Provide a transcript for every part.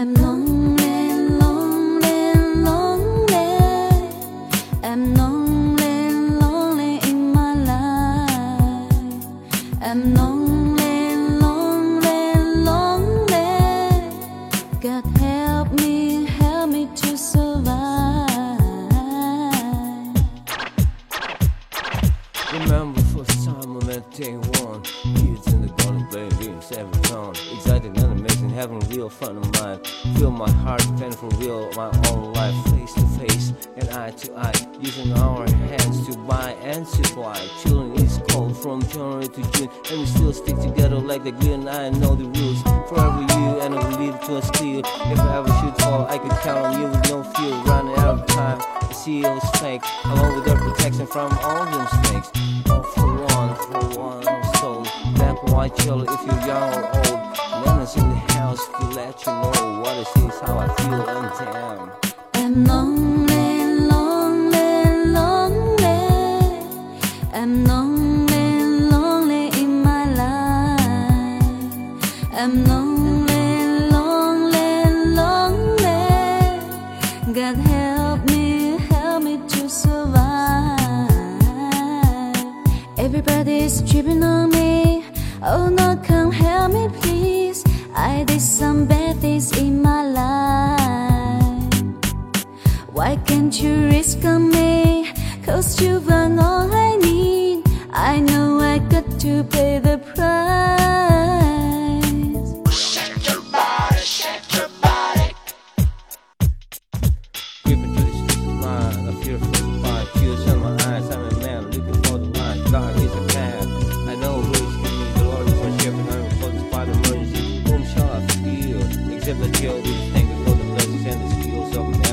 em nóng lên, nóng em nóng lên in my life. Em nóng lên nóng lên. God, help me help me to survive. Remember first time I met day one? Kids in the garden playing games every town Exciting and amazing, having real fun of mine. Feel my heart bend for real, my own life Face to face and eye to eye. Using our hands to buy and supply. Children is cold from January to June And we still stick together like the glue And I know the rules Forever you and I leave to us clear If I ever should fall, I could count on you with no fear. Running out of time, the CEO's fake Along with their protection from all them snakes one, soul. Black, white, yellow, if you're young or oh, old. Nana's in the house to let you know what it is, how I feel, and damn. I'm lonely, lonely, lonely. I'm lonely, lonely in my life. I'm lonely, Everybody's tripping on me. Oh no, come help me, please. I did some bad things in my life. Why can't you risk on me? Cause you've got all I need. I know I got to pay the price. Creeping through the streets of line, a fear fear? Except that you'll be thankful for the blessings and the skills of an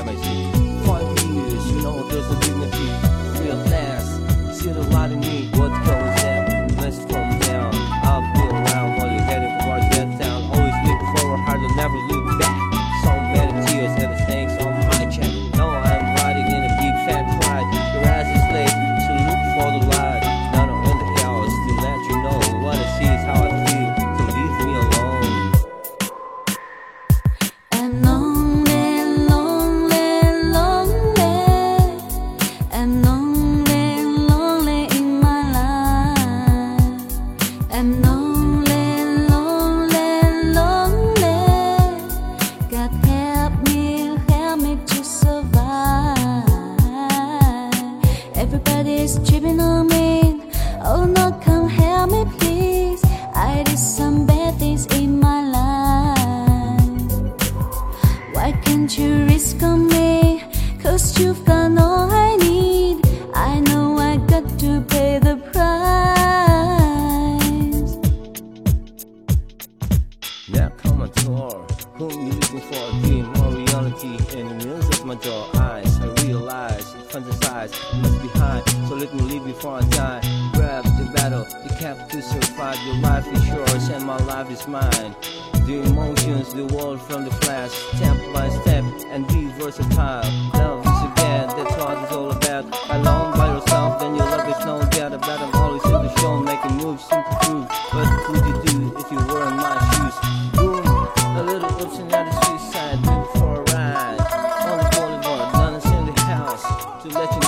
Everybody's tripping on me. Oh no, come help me, please. I did some bad things in my life. Why can't you risk on me? Cause you've got all I need. I know I got to pay the price. Now come on tour. Whom you looking for? A dream or reality? In the mirrors of my jaw eyes, I realize, fantasize, must be high. So let me leave before I die. Grab the battle, the cap to survive. Your life is yours and my life is mine. The emotions, the world from the flash, step by step, and be versatile. Love is a that's what it's all about. Alone by yourself, then your love is no doubt about. I'm let you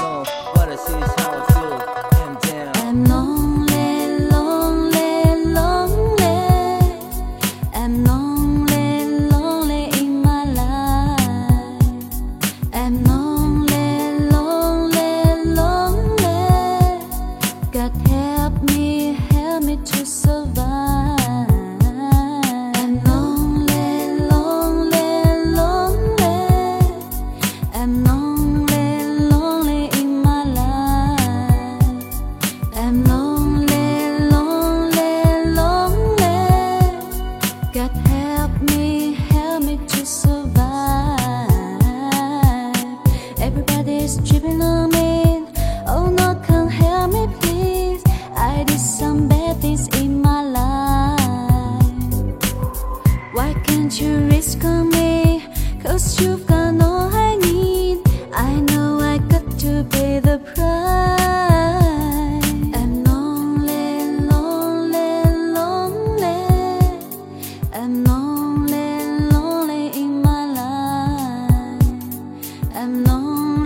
I'm